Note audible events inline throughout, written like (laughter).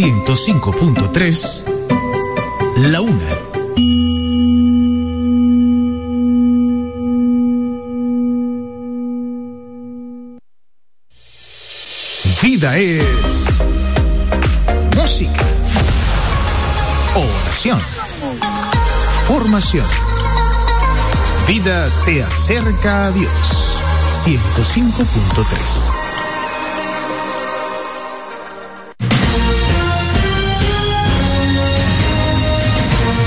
105.3, La Una. Vida es música, oración, formación. Vida te acerca a Dios. 105.3.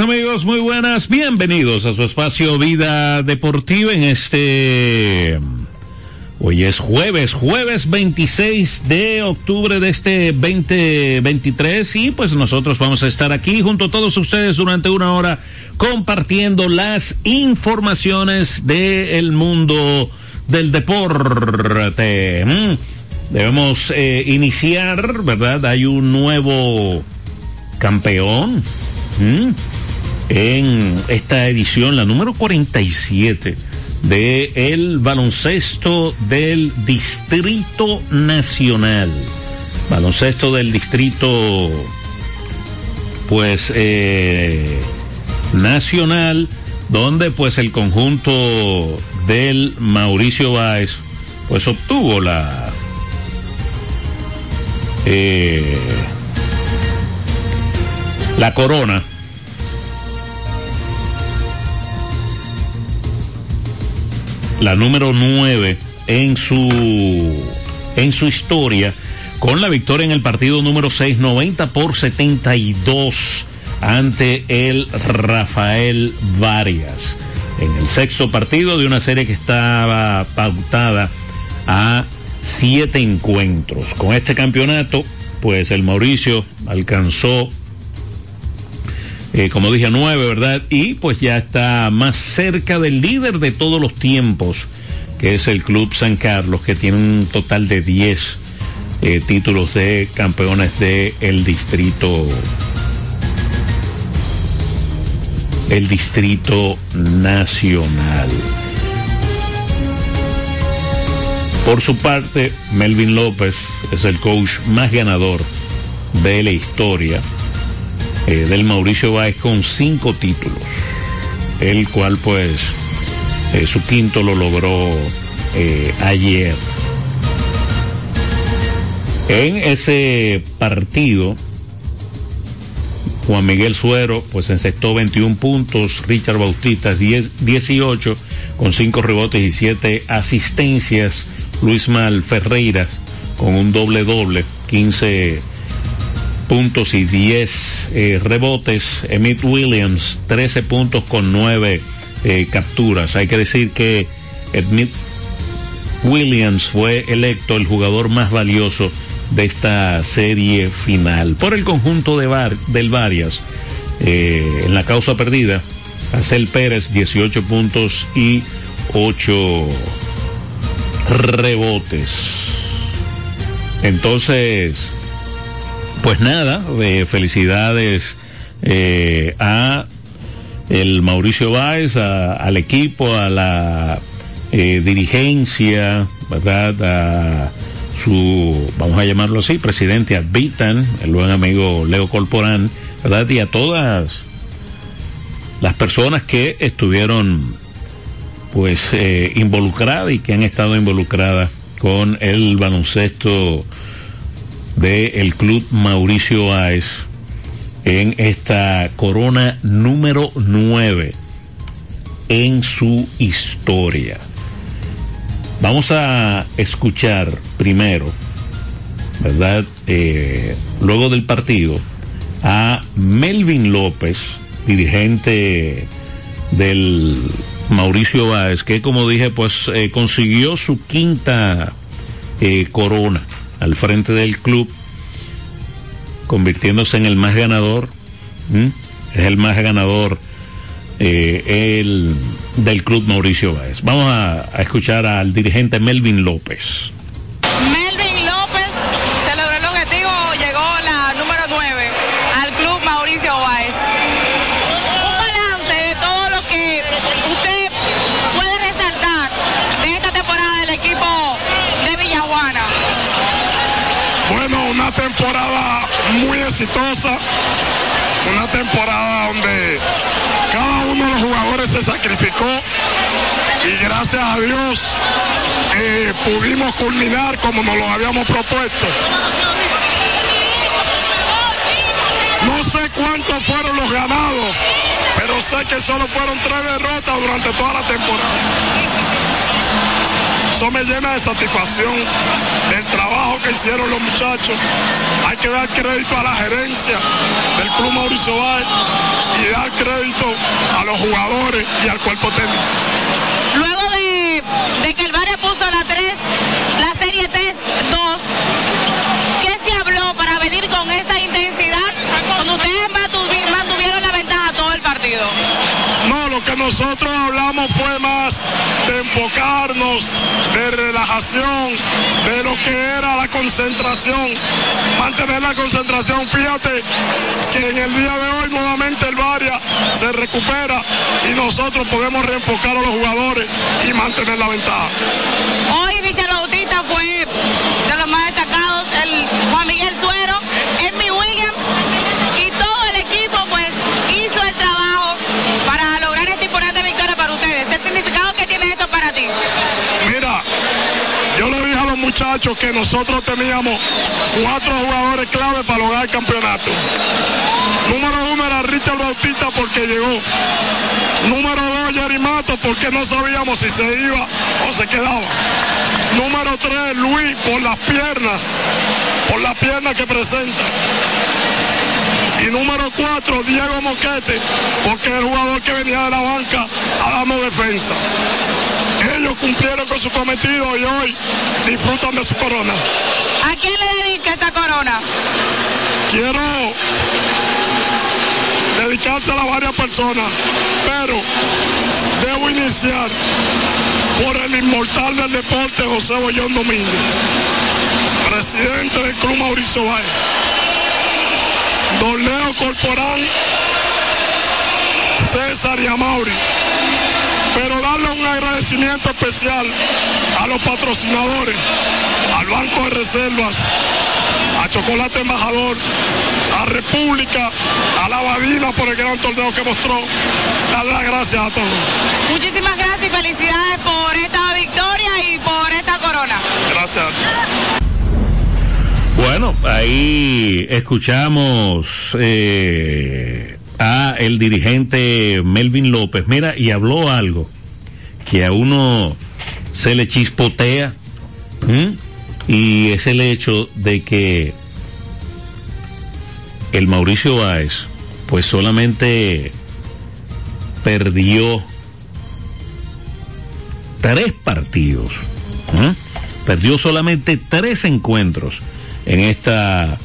Amigos, muy buenas, bienvenidos a su espacio Vida Deportiva en este... Hoy es jueves, jueves 26 de octubre de este 2023 y pues nosotros vamos a estar aquí junto a todos ustedes durante una hora compartiendo las informaciones del mundo del deporte. Mm, Debemos eh, iniciar, ¿verdad? Hay un nuevo campeón ¿Mm? En esta edición, la número 47 de el baloncesto del Distrito Nacional. Baloncesto del Distrito, pues, eh, nacional, donde pues el conjunto del Mauricio Báez, pues obtuvo la... eh, la corona la número 9 en su en su historia con la victoria en el partido número 6 90 por 72 ante el Rafael Varias. En el sexto partido de una serie que estaba pautada a siete encuentros. Con este campeonato pues el Mauricio alcanzó eh, como dije, nueve, ¿verdad? Y pues ya está más cerca del líder de todos los tiempos, que es el Club San Carlos, que tiene un total de 10 eh, títulos de campeones del el distrito. El distrito nacional. Por su parte, Melvin López es el coach más ganador de la historia eh, del Mauricio Báez con cinco títulos, el cual pues eh, su quinto lo logró eh, ayer. En ese partido, Juan Miguel Suero pues encestó 21 puntos, Richard Bautista 10, 18, con cinco rebotes y siete asistencias. Luis Mal Ferreira con un doble doble, 15 puntos y 10 eh, rebotes. Emmett Williams, 13 puntos con 9 eh, capturas. Hay que decir que Emmett Williams fue electo el jugador más valioso de esta serie final. Por el conjunto de Bar, del Varias, eh, en la causa perdida, Acel Pérez, 18 puntos y 8 rebotes. Entonces, pues nada, eh, felicidades eh, a el Mauricio Báez, al equipo, a la eh, dirigencia, ¿verdad? A su, vamos a llamarlo así, presidente Advitan, el buen amigo Leo Corporán, ¿verdad? Y a todas las personas que estuvieron pues involucradas y que han estado involucradas con el baloncesto del Club Mauricio Báez en esta corona número 9 en su historia. Vamos a escuchar primero, ¿verdad? Eh, luego del partido, a Melvin López, dirigente del Mauricio Báez, que como dije, pues eh, consiguió su quinta eh, corona al frente del club, convirtiéndose en el más ganador. Es el más ganador eh, el, del club Mauricio Báez. Vamos a, a escuchar al dirigente Melvin López. Exitosa, una temporada donde cada uno de los jugadores se sacrificó y gracias a Dios eh, pudimos culminar como nos lo habíamos propuesto. No sé cuántos fueron los ganados, pero sé que solo fueron tres derrotas durante toda la temporada. Eso me llena de satisfacción del trabajo que hicieron los muchachos. Hay que dar crédito a la gerencia del Club Mauricio Báez y dar crédito a los jugadores y al cuerpo técnico. Luego de, de que el Varia puso la 3, la serie 3-2, ¿qué se habló para venir con esa intensidad cuando ustedes mantuvi- mantuvieron la ventaja todo el partido? No, lo que nosotros enfocarnos, de relajación, de lo que era la concentración, mantener la concentración. Fíjate que en el día de hoy nuevamente el Varia se recupera y nosotros podemos reenfocar a los jugadores y mantener la ventaja. Hoy Mira, yo le dije a los muchachos que nosotros teníamos cuatro jugadores clave para lograr el campeonato. Número uno era Richard Bautista porque llegó. Número dos, Jerry Mato porque no sabíamos si se iba o se quedaba. Número tres, Luis por las piernas, por las piernas que presenta. Y número cuatro, Diego Moquete, porque es el jugador que venía de la banca a darnos defensa. Ellos cumplieron con su cometido y hoy disfrutan de su corona. ¿A quién le dedica esta corona? Quiero dedicársela a varias personas, pero debo iniciar por el inmortal del deporte José Bollón Domínguez, presidente del Club Mauricio Valle. Don Leo Corporán, César y Amauri. Pero darle un agradecimiento especial a los patrocinadores, al Banco de Reservas, a Chocolate Embajador, a República, a la Badina por el gran torneo que mostró. Darle las gracias a todos. Muchísimas gracias y felicidades por esta victoria y por esta corona. Gracias a todos. Bueno, ahí escuchamos eh, a el dirigente Melvin López. Mira, y habló algo que a uno se le chispotea y es el hecho de que el Mauricio Báez pues solamente perdió tres partidos. Perdió solamente tres encuentros en esta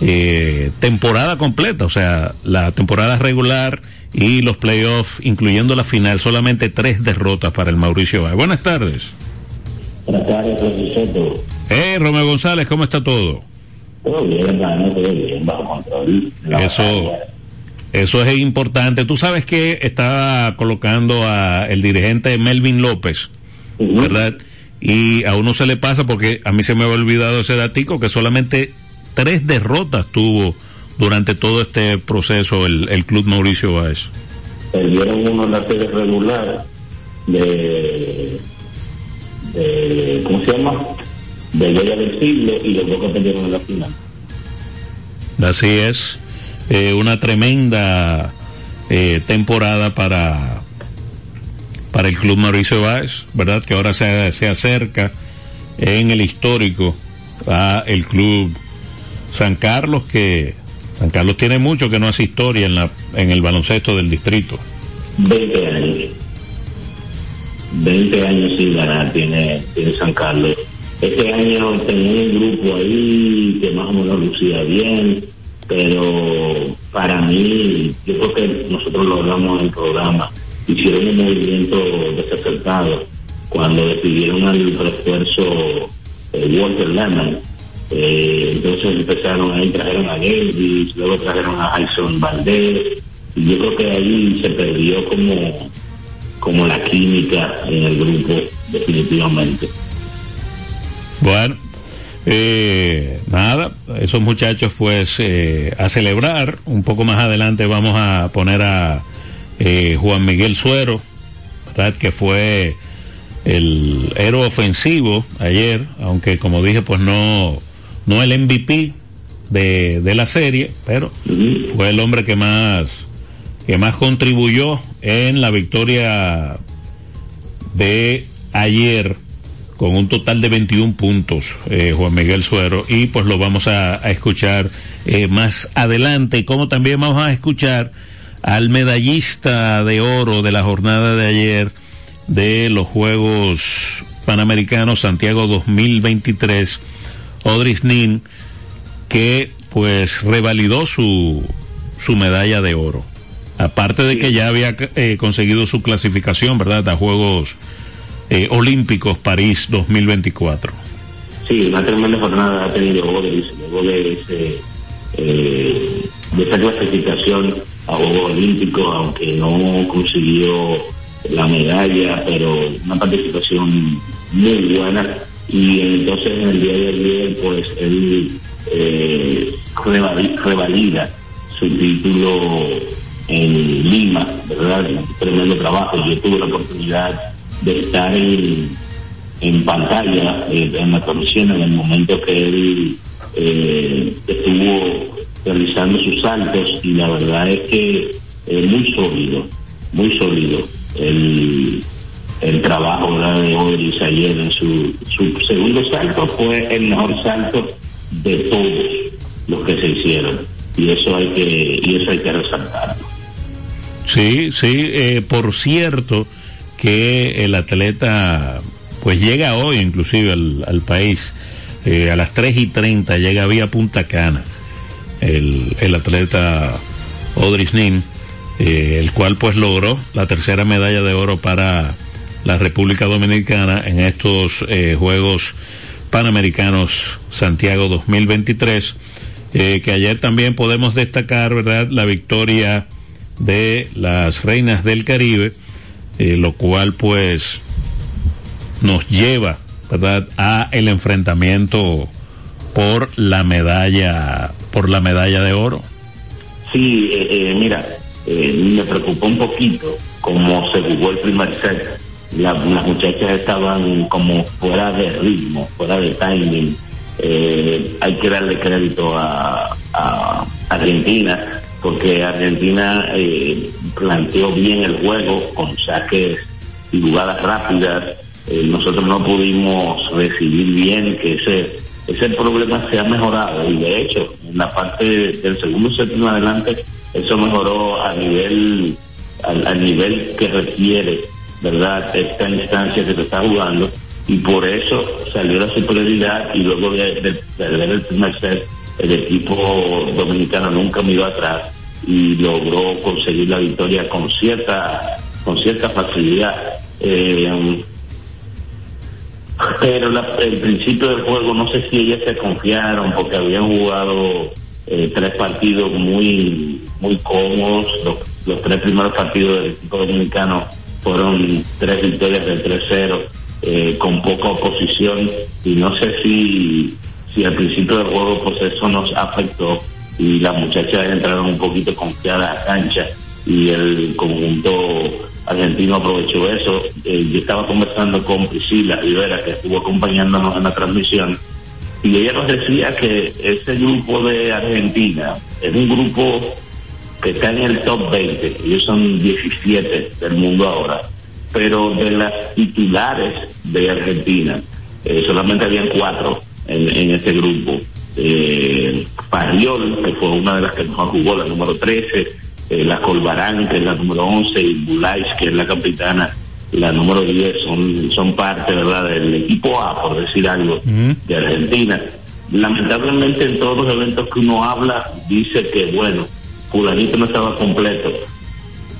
eh, temporada completa, o sea, la temporada regular y los playoffs, incluyendo la final, solamente tres derrotas para el Mauricio Báez. Buenas tardes. Buenas tardes, profesor. Eh, Romeo González, ¿cómo está todo? Todo bien, hermano, todo bien, bajo control. Eso, eso es importante. Tú sabes que estaba colocando a el dirigente Melvin López, ¿verdad? Y a uno se le pasa porque a mí se me había olvidado ese datico que solamente tres derrotas tuvo durante todo este proceso el, el club Mauricio Báez. Perdieron uno en la serie regular de, de ¿cómo se llama? De Liga del Siglo y los dos que perdieron en la final. Así es, eh, una tremenda eh, temporada para para el club Mauricio Báez, ¿verdad? Que ahora se, se acerca en el histórico a el club San Carlos, que San Carlos tiene mucho que no hace historia en, la, en el baloncesto del distrito. 20 años. 20 años sin ganar tiene, tiene San Carlos. Este año tenía un grupo ahí que más o menos lucía bien, pero para mí, yo creo que nosotros lo hablamos en el programa, hicieron un movimiento desacertado cuando decidieron al refuerzo eh, Walter Lemon. Eh, entonces empezaron ahí, trajeron a Davis, luego trajeron a Alson Valdez, y yo creo que ahí se perdió como, como la química en el grupo, definitivamente. Bueno, eh, nada, esos muchachos pues eh, a celebrar. Un poco más adelante vamos a poner a eh, Juan Miguel Suero, ¿verdad? que fue el héroe ofensivo ayer, aunque como dije pues no, no el MVP de, de la serie, pero fue el hombre que más, que más contribuyó en la victoria de ayer con un total de 21 puntos, eh, Juan Miguel Suero, y pues lo vamos a, a escuchar eh, más adelante, como también vamos a escuchar al medallista de oro de la jornada de ayer de los Juegos Panamericanos Santiago 2023, Odris Nin, que pues revalidó su, su medalla de oro. Aparte de que ya había eh, conseguido su clasificación, ¿verdad? A Juegos eh, Olímpicos París 2024. Sí, una tremenda jornada ha tenido Odris, luego de, ese, eh, de esa clasificación a Juegos Olímpicos, aunque no consiguió la medalla, pero una participación muy buena. Y entonces en el día de ayer, pues él eh, revalida su título en Lima, ¿verdad? Un tremendo trabajo. Yo tuve la oportunidad de estar en, pantalla eh, en la comisión en el momento que él eh, estuvo realizando sus saltos y la verdad es que es muy sólido, muy sólido el, el trabajo ¿verdad? de Odris ayer en su, su segundo salto fue el mejor salto de todos los que se hicieron y eso hay que y eso hay que resaltarlo. Sí, sí, eh, por cierto que el atleta pues llega hoy inclusive al, al país eh, a las 3 y 30 llega vía Punta Cana el, atleta Odris Nin eh, el cual pues logró la tercera medalla de oro para la República Dominicana en estos eh, Juegos Panamericanos Santiago 2023 eh, que ayer también podemos destacar verdad la victoria de las reinas del Caribe lo cual pues nos lleva verdad a el enfrentamiento por la medalla por la medalla de oro sí eh, eh, mira me preocupó un poquito como se jugó el primer set. La, las muchachas estaban como fuera de ritmo fuera de timing. Hay que darle crédito a, a Argentina porque Argentina eh, planteó bien el juego con saques y jugadas rápidas. Eh, nosotros no pudimos recibir bien que ese ese problema se ha mejorado. Y de hecho en la parte del segundo en adelante eso mejoró a nivel al, nivel que requiere verdad esta instancia que se está jugando. Y por eso salió la superioridad y luego de, perder el primer set el equipo dominicano nunca me iba atrás y logró conseguir la victoria con cierta con cierta facilidad. Eh, pero el principio del juego no sé si ellas se confiaron porque habían jugado eh, tres partidos muy muy cómodos. Los, tres primeros partidos del equipo dominicano fueron tres victorias del 3-0 eh, con poca oposición. Y no sé si si al principio del juego pues eso nos afectó y las muchachas entraron un poquito confiadas a la cancha y el conjunto argentino aprovechó eso. Eh, yo estaba conversando con Priscila Rivera, que estuvo acompañándonos en la transmisión, y ella nos decía que ese grupo de Argentina es un grupo que está en el top 20, ellos son 17 del mundo ahora, pero de las titulares de Argentina, eh, solamente habían cuatro en, en ese grupo. Eh, Pariol, que fue una de las que mejor jugó, la número 13, eh, la Colbarán, que es la número 11, y Bulais, que es la capitana, la número 10, son, son parte ¿verdad? del equipo A, por decir algo, de Argentina. Lamentablemente en todos los eventos que uno habla, dice que, bueno, fulanito no estaba completo,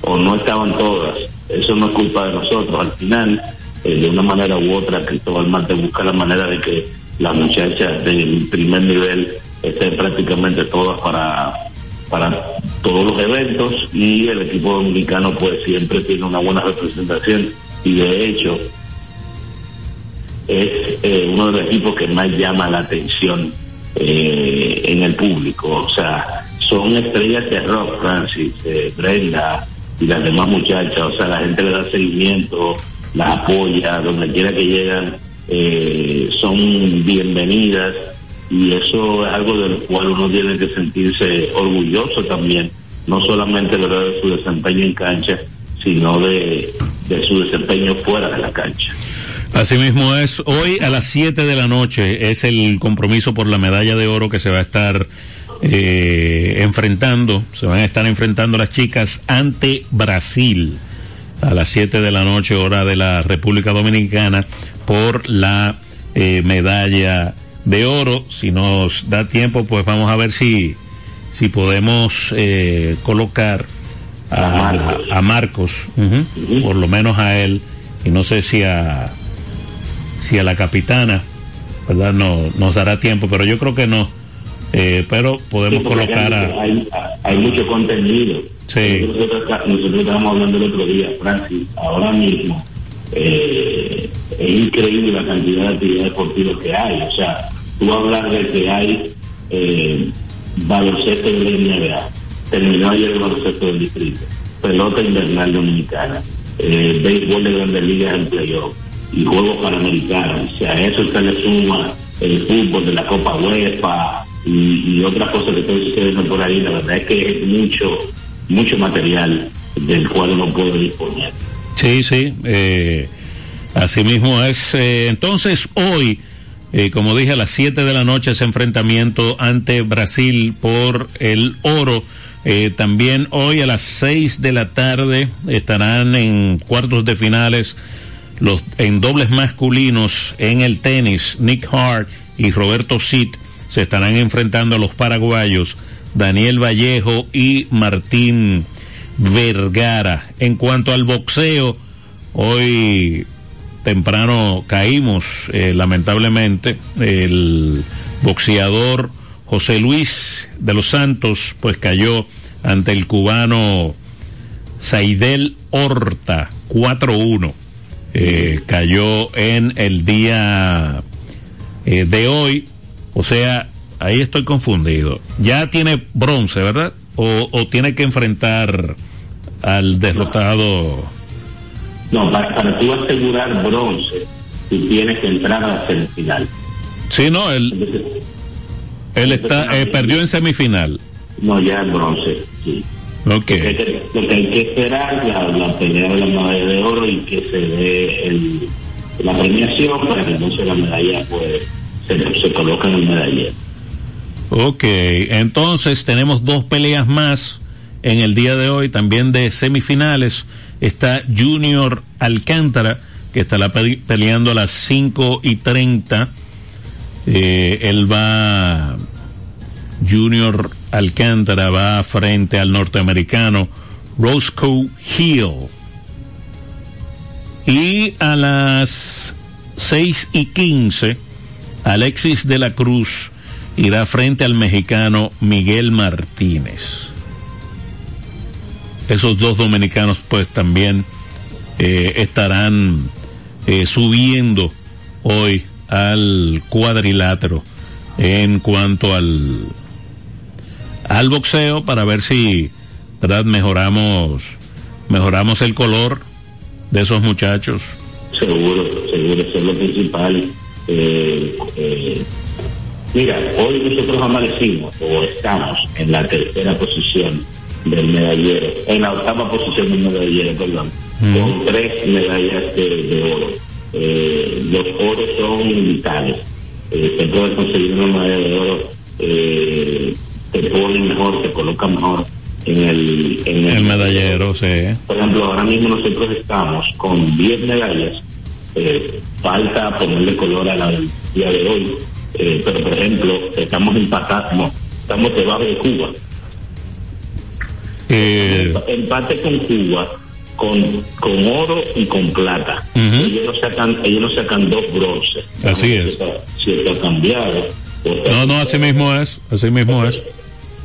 o no estaban todas. Eso no es culpa de nosotros. Al final, eh, de una manera u otra, Cristóbal Marte busca la manera de que las muchachas del primer nivel estén prácticamente todas para para todos los eventos y el equipo dominicano pues siempre tiene una buena representación. Y de hecho es eh, uno de los equipos que más llama la atención eh, en el público, o sea, son estrellas de rock, Francis, eh, Brenda y las demás muchachas, o sea, la gente le da seguimiento, las apoya, donde quiera que llegan, son bienvenidas y eso es algo del cual uno tiene que sentirse orgulloso también, no solamente de su desempeño en cancha, sino de, su desempeño fuera de la cancha. Asimismo es, hoy a las 7 de la noche es el compromiso por la medalla de oro que se va a estar eh, enfrentando, se van a estar enfrentando las chicas ante Brasil a las 7 de la noche hora de la República Dominicana por la eh, medalla de oro. Si nos da tiempo, pues vamos a ver si, si podemos eh, colocar a, Marcos, por lo menos a él, y no sé si a, si a la capitana, ¿verdad? No, nos dará tiempo, pero yo creo que no. Eh, pero podemos colocar a... Hay, hay, mucho contenido. Sí. Nosotros, nosotros estábamos hablando el otro día, Francis, ahora mismo. Eh, es increíble la cantidad de actividades deportivas que hay. O sea, tú hablar de que hay eh, baloncesto de la NBA, terminó ayer el baloncesto del distrito, pelota invernal dominicana, eh, béisbol de grandes ligas en playoff y juegos panamericanos. O sea, a eso se le suma el fútbol de la Copa UEFA y, otras cosas que están sucediendo por ahí. La verdad es que es mucho, mucho material del cual uno puede disponer. Sí, sí. Eh, asimismo es. Eh, entonces, hoy eh, como dije, a las 7 de la noche ese enfrentamiento ante Brasil por el oro. Eh, también hoy a las 6 de la tarde estarán en cuartos de finales los en dobles masculinos en el tenis. Nick Hart y Roberto Sit se estarán enfrentando a los paraguayos Daniel Vallejo y Martín Vergara. En cuanto al boxeo, hoy temprano caímos, eh, lamentablemente, el boxeador José Luis de los Santos, pues cayó ante el cubano Saidel Horta, 4-1. Eh, cayó en el día eh, de hoy, o sea, ahí estoy confundido. Ya tiene bronce, ¿verdad? O, o tiene que enfrentar al derrotado no, para, para tú asegurar bronce, tú tienes que entrar a la semifinal. Sí, no, él, él está, eh, perdió en semifinal. No, ya en bronce, sí. Ok. Lo, que hay que, lo que hay que esperar la, la pelea de la medalla de oro y que se dé el, la premiación para que entonces la medalla pues se, se coloque en el medallero. Ok, entonces tenemos dos peleas más en el día de hoy, también de semifinales. Está Junior Alcántara, que estará pe- peleando a las 5 y 30. Eh, él va, Junior Alcántara va frente al norteamericano Roscoe Hill. Y a las 6 y 15, Alexis de la Cruz irá frente al mexicano Miguel Martínez. Esos dos dominicanos pues también eh, estarán eh, subiendo hoy al cuadrilátero en cuanto al al boxeo para ver si verdad mejoramos mejoramos el color de esos muchachos. Seguro, seguro, eso es lo principal. Eh, eh, mira, hoy nosotros amanecimos o estamos en la tercera posición del medallero, en la octava posición del medallero, perdón, con tres medallas de, de oro. Eh, los oros son vitales. Eh, se puede conseguir una medalla de oro, eh, te pone mejor, te coloca mejor en el, en el medallero sí por ejemplo, ahora mismo nosotros estamos con 10 medallas. eh, falta ponerle color a la del día de hoy. eh, pero, por ejemplo, estamos empatados, no, estamos debajo de Cuba. Eh, Empate con Cuba, con, con oro y con plata. ellos, no sacan, ellos no sacan dos bronces. Así es. Si está, si está cambiado. no no así mismo es así mismo es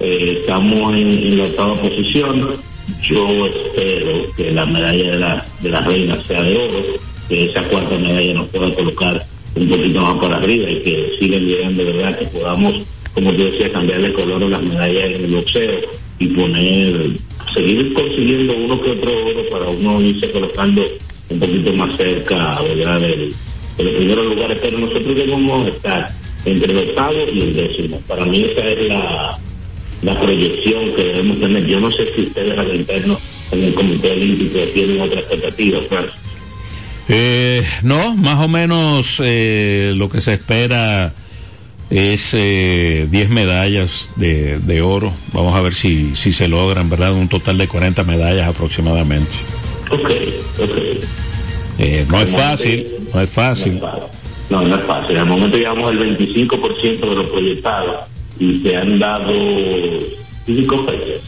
eh, estamos en, en la octava posición. Yo espero que la medalla de la, de la reina sea de oro, que esa cuarta medalla nos pueda colocar un poquito más para arriba y que sigan llegando, de verdad, que podamos, como tú decías, cambiarle color a las medallas en el boxeo y poner, seguir consiguiendo uno que otro oro para uno irse colocando un poquito más cerca, ¿verdad? Del, de los primeros lugares, pero nosotros debemos estar entre el octavo y el décimo. Para mí esa es la, la proyección que debemos tener. Yo no sé si ustedes al interno en el Comité Olímpico tienen otra expectativa. Eh, no, más o menos eh, lo que se espera es eh, 10 medallas de, de oro. Vamos a ver si, si se logran, ¿verdad? Un total de 40 medallas aproximadamente. Ok, ok. Eh, no es fácil, no es fácil. No, no es fácil. Al momento llevamos el 25% de los proyectados y se han dado cinco fechas.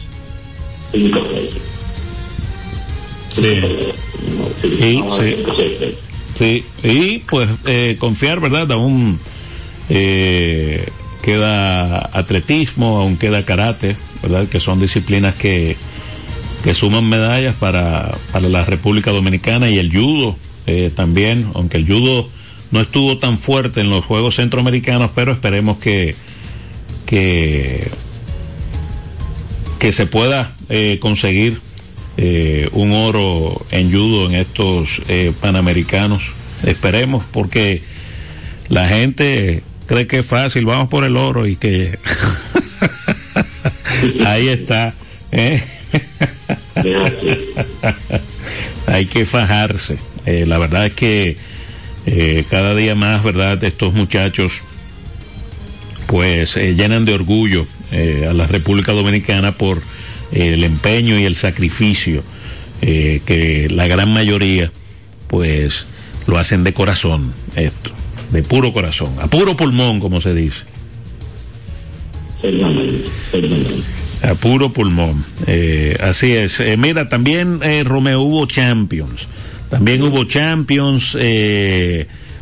Cinco fechas. Sí. Sí, a sí. y pues eh, confiar, ¿verdad? Aún eh, queda atletismo, aún queda karate, ¿verdad? Que son disciplinas que, que suman medallas para, para la República Dominicana y el judo eh, también, aunque el judo no estuvo tan fuerte en los Juegos Centroamericanos, pero esperemos que, que, que se pueda eh, conseguir un oro en judo en estos panamericanos. Esperemos, porque la gente cree que es fácil, vamos por el oro y que (laughs) ahí está. ¿eh? (laughs) Hay que fajarse. Eh, la verdad es que eh, cada día más, ¿verdad? Estos muchachos pues llenan de orgullo a la República Dominicana por el empeño y el sacrificio que la gran mayoría pues lo hacen de corazón esto, de puro corazón, a puro pulmón como se dice. A puro pulmón. Eh, así es. Eh, mira, también eh, Romeo hubo Champions. También hubo Champions,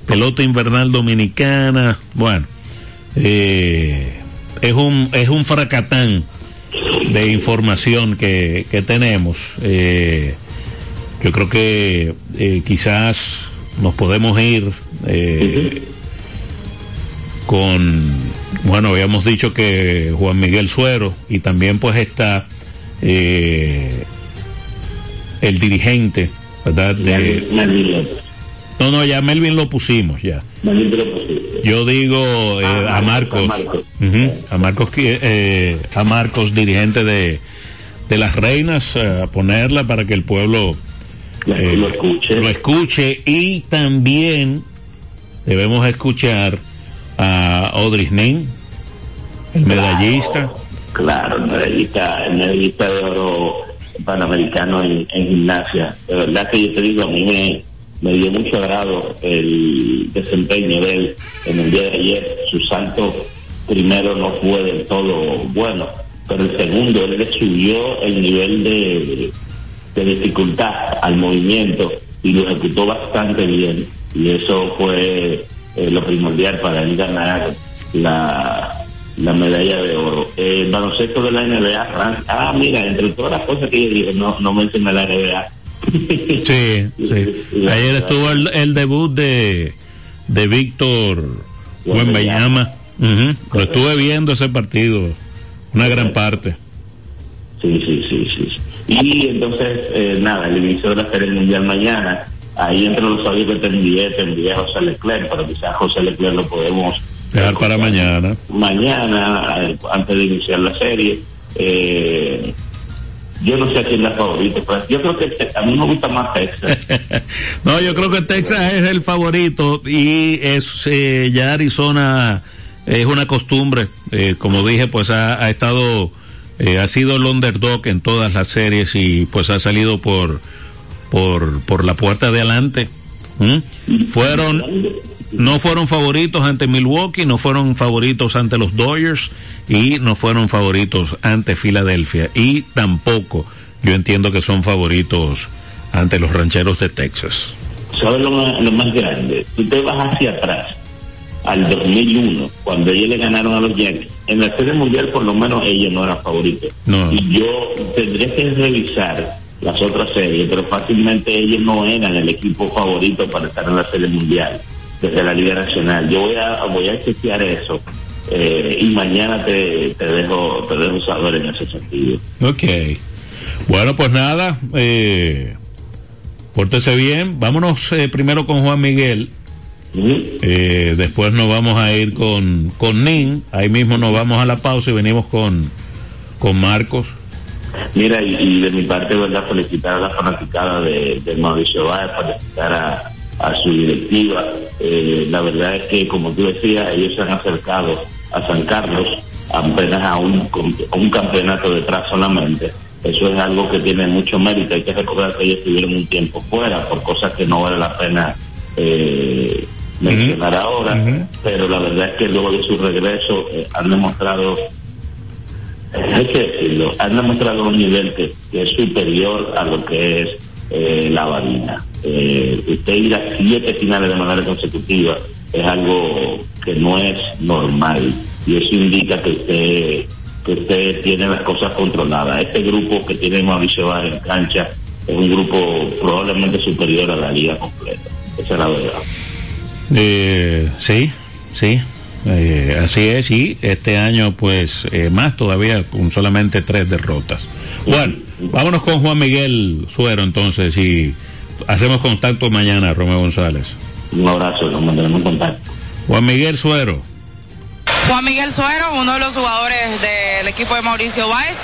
pelota invernal dominicana. Bueno, es un es un fracatán de información que, que tenemos. Yo creo que quizás nos podemos ir eh, con, bueno, habíamos dicho que Juan Miguel Suero y también pues está eh, el dirigente, ¿verdad? De, Melvin López. no, no, ya Melvin lo pusimos ya. Melvin lo. Yo digo eh, Ah, a Marcos, a Marcos. Ujú, a Marcos, a Marcos, dirigente de, de las reinas, a ponerla para que el pueblo eh, lo escuche. Lo escuche y también debemos escuchar a Odris Nin, el medallista. Claro, el medallista, el medallista de oro panamericano en, en, gimnasia. De verdad que yo te digo, a mí me, me dio mucho agrado el desempeño de él en el día de ayer. Su salto primero no fue del todo bueno, pero el segundo él le subió el nivel de, de dificultad al movimiento y lo ejecutó bastante bien. Y eso fue eh, lo primordial para él ganar la, la medalla de oro. El baloncesto de la NBA, ah, mira, entre todas las cosas que yo dije, no, no mencioné la NBA. (laughs) sí, sí. Ayer estuvo el, el debut de, de Víctor Wembanyama. Uh -huh. Lo estuve viendo ese partido, una gran parte. Sí, sí, sí, sí. Y entonces, eh, nada, el inicio de la Serie Mundial mañana, ahí entre los sabios que te envié, te envié a José Leclerc, pero quizás José Leclerc lo podemos dejar para mañana. Mañana, eh, antes de iniciar la serie. Eh, yo no sé a quién es la favorita, pero yo creo que a mí me gusta más Texas. (laughs) no, yo creo que Texas es el favorito y es eh, ya Arizona es una costumbre. Eh, como dije, pues ha, ha estado, eh, ha sido el underdog en todas las series y pues ha salido por, por, por la puerta de adelante. Fueron, no fueron favoritos ante Milwaukee, no fueron favoritos ante los Dodgers y no fueron favoritos ante Filadelfia y tampoco yo entiendo que son favoritos ante los rancheros de Texas. ¿Sabes lo más, lo más grande? Tú te vas hacia atrás al 2001, cuando ellos le ganaron a los Yankees. En la Serie Mundial, por lo menos, ellos no eran favoritos. No. Y yo tendría que revisar las otras series, pero fácilmente ellos no eran el equipo favorito para estar en la Serie Mundial desde la Liga Nacional. Yo voy a voy a chequear eso eh, y mañana te, te dejo te dejo saber en ese sentido. Ok. Bueno, pues nada, eh, pórtese bien. Vámonos eh, primero con Juan Miguel. Eh, después nos vamos a ir con, con Nin, ahí mismo nos vamos a la pausa y venimos con, con Marcos. Mira, y, de mi parte, ¿verdad? Felicitar a la fanaticada de, de Mauricio Báez, felicitar a, a su directiva. Eh, la verdad es que, como tú decías, ellos se han acercado a San Carlos apenas a un, a un campeonato detrás solamente. Eso es algo que tiene mucho mérito. Hay que recordar que ellos estuvieron un tiempo fuera por cosas que no vale la pena eh, mencionar uh -huh. ahora, uh -huh. pero la verdad es que luego de su regreso eh, han demostrado, eh, hay que decirlo, han demostrado un nivel que, que es superior a lo que es eh, la varina. usted ir a siete finales de manera consecutiva es algo que no es normal y eso indica que usted que usted tiene las cosas controladas. Este grupo que tiene Mauricio Bar en cancha es un grupo probablemente superior a la liga completa. Esa es la verdad. Eh, sí, sí, eh, así es, y este año pues eh, más todavía con solamente tres derrotas. Bueno, vámonos con Juan Miguel Suero entonces y hacemos contacto mañana, Romeo González. Un abrazo, nos mantenemos en contacto. Juan Miguel Suero. Juan Miguel Suero, uno de los jugadores del equipo de Mauricio Báez.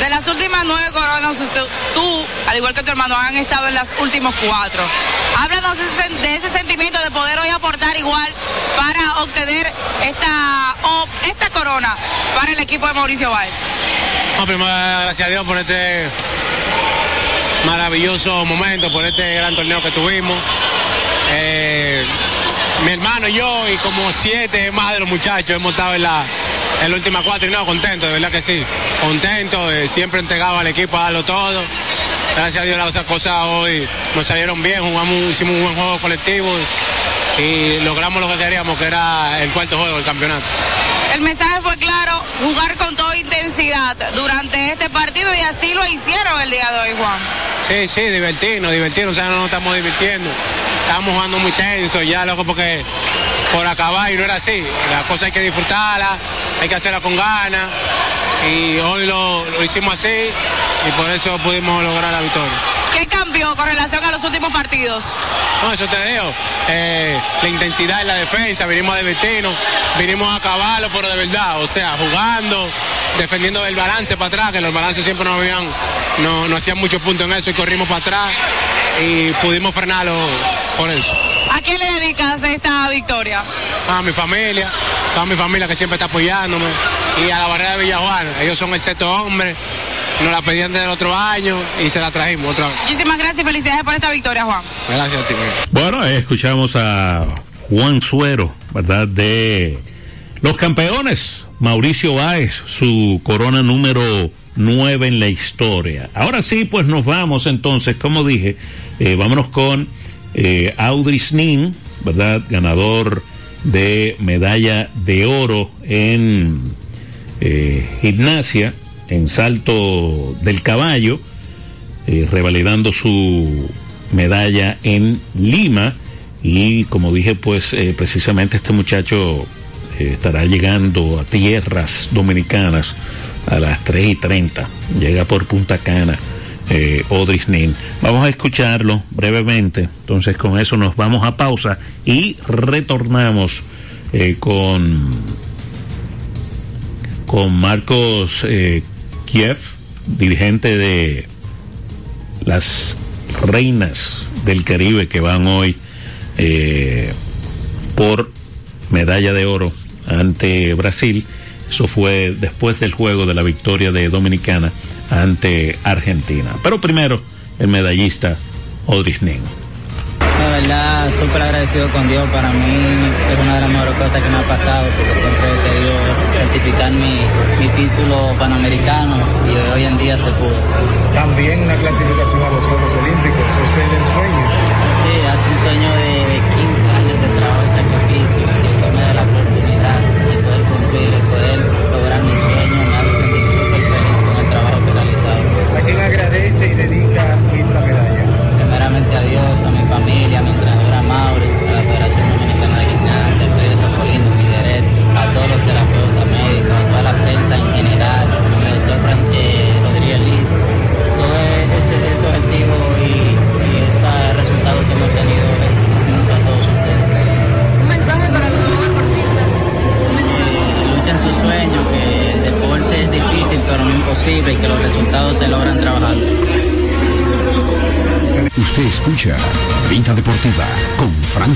De las últimas nueve coronas, tú, al igual que tu hermano, han estado en las últimas cuatro. Háblanos de ese sentimiento de poder hoy aportar igual para obtener esta, esta corona para el equipo de Mauricio Báez. Primero, gracias a Dios por este maravilloso momento, por este gran torneo que tuvimos. Eh, mi hermano y yo y como siete más de los muchachos hemos estado en la, en la última cuatro y no, contento, de verdad que sí, contento, eh, siempre entregado al equipo a darlo todo. Gracias a Dios las cosas hoy nos salieron bien, jugamos, hicimos un buen juego colectivo y logramos lo que queríamos, que era el cuarto juego del campeonato. El mensaje fue claro, jugar con toda intensidad durante este partido y así lo hicieron el día de hoy, Juan. Sí, sí, divertirnos, divertirnos, no nos estamos divirtiendo. Estamos jugando muy tenso, ya loco porque por acabar y no era así. La cosa hay que disfrutarla, hay que hacerla con ganas y hoy lo, lo hicimos así y por eso pudimos lograr la victoria. ¿Qué con relación a los últimos partidos? No, eso te digo. Eh, la intensidad en la defensa, vinimos a divertirnos, vinimos a acabarlo, pero de verdad, o sea, jugando, defendiendo el balance para atrás, que los balances siempre nos habían, no, no hacían muchos puntos en eso y corrimos para atrás y pudimos frenarlo por eso. ¿A quién le dedicas esta victoria? A mi familia, toda mi familia que siempre está apoyándome y a la barrera de Villajuana. Ellos son el sexto hombre, nos la pedían desde el otro año y se la trajimos otra vez. Muchísimas gracias y felicidades por esta victoria, Juan. Gracias a ti. Bueno, eh, escuchamos a Juan Suero, ¿verdad? De los campeones, Mauricio Báez, su corona número 9 en la historia. Ahora sí, pues nos vamos entonces, como dije, eh, vámonos con eh, Audris Nin, ¿verdad? Ganador de medalla de oro en eh, gimnasia, en salto del caballo, eh, revalidando su medalla en Lima. Y como dije, pues eh, precisamente este muchacho eh, estará llegando a tierras dominicanas a las 3 y 30. Llega por Punta Cana, eh, Odris Nin. Vamos a escucharlo brevemente. Entonces con eso nos vamos a pausa y retornamos con, con Marcos Kiev, dirigente de las reinas del Caribe que van hoy eh, por medalla de oro ante Brasil. Eso fue después del juego de la victoria de Dominicana ante Argentina. Pero primero, el medallista Odris Nin. La verdad, súper agradecido con Dios. Para mí es una de las mejores cosas que me ha pasado porque siempre he querido certificar mi, mi título panamericano y hoy en día se pudo. También una clasificación a los Juegos Olímpicos. ¿Usted es el sueño? Sí, hace un sueño de, de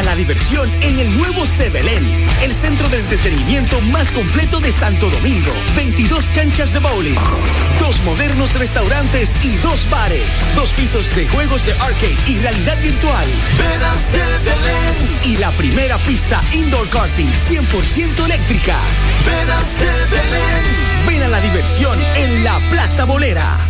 A la diversión en el nuevo Sebelén, el centro de entretenimiento más completo de Santo Domingo. 22 canchas de bowling, dos modernos restaurantes y dos bares, dos pisos de juegos de arcade y realidad virtual. Ven a Sebelén. Y la primera pista indoor karting 100% eléctrica. Ven a Sebelén. Ven a la diversión en la Plaza Bolera.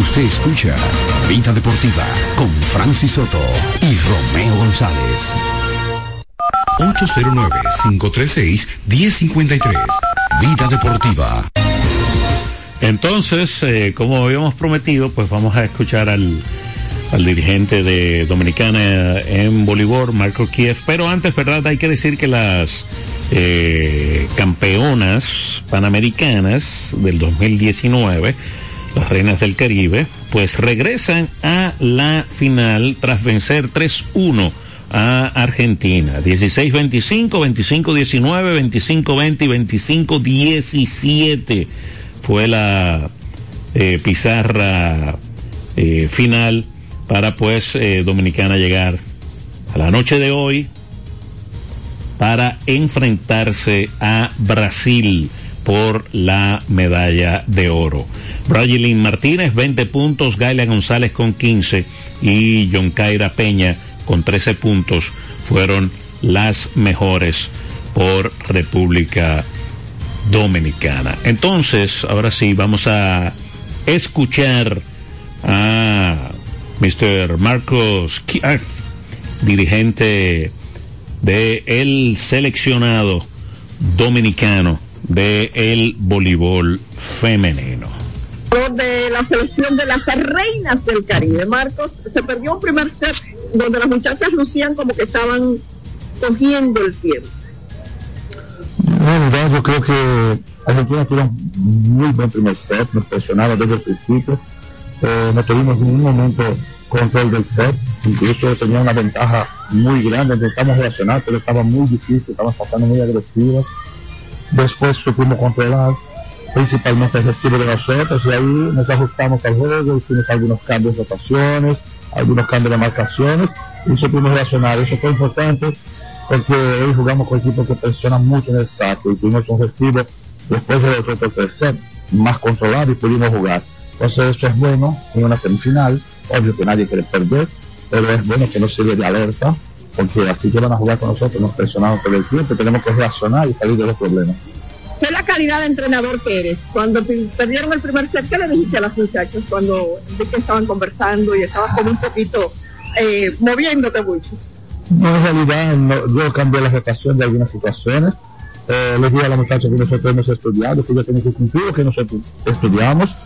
Usted escucha Vida Deportiva con Francis Soto y Romeo González. 809-536-1053. Vida Deportiva. Entonces, eh, como habíamos prometido, pues vamos a escuchar al, al dirigente de Dominicana en Bolívar, Marco Kiev. Pero antes, ¿verdad? Hay que decir que las eh, campeonas panamericanas del 2019, las reinas del Caribe, pues regresan a la final tras vencer 3-1 a Argentina. 16-25, 25-19, 25-20 y 25-17 fue la eh, pizarra eh, final para pues eh, Dominicana llegar a la noche de hoy para enfrentarse a Brasil por la medalla de oro. Bragilín Martínez 20 puntos, Gaila González con 15 y John Caira Peña con 13 puntos fueron las mejores por República Dominicana. Entonces, ahora sí, vamos a escuchar a Mr. Marcos Kiev, dirigente de el seleccionado dominicano de el voleibol femenino. De la selección de las reinas del Caribe, Marcos, se perdió un primer set donde las muchachas lucían como que estaban cogiendo el tiempo. Bueno, yo creo que Argentina tuvo un muy buen primer set, nos presionaba desde el principio, eh, no tuvimos ningún momento control del set, incluso tenía una ventaja muy grande, intentamos reaccionar, pero estaba muy difícil, estaban saltando muy agresivas. Después supimos controlar principalmente el recibo de nosotros y ahí nos ajustamos al juego, hicimos algunos cambios de rotaciones, algunos cambios de marcaciones y supimos reaccionar. Eso fue importante porque hoy jugamos con equipos que presionan mucho en el saco y tuvimos un recibo después del otro tercer más controlado y pudimos jugar. Entonces eso es bueno en una semifinal, obvio que nadie quiere perder, pero es bueno que no sirve de alerta, porque así que van a jugar con nosotros, nos presionamos todo el tiempo, tenemos que reaccionar y salir de los problemas. Sé la calidad de entrenador que eres. Cuando perdieron el primer set, ¿qué le dijiste a las muchachas cuando vi que estaban conversando y estabas como un poquito eh, moviéndote mucho? No, en realidad no, yo cambié la rotación de algunas situaciones. Eh, les dije a la muchacha que nosotros hemos estudiado, que ella tiene que cumplir lo que nosotros estudiamos,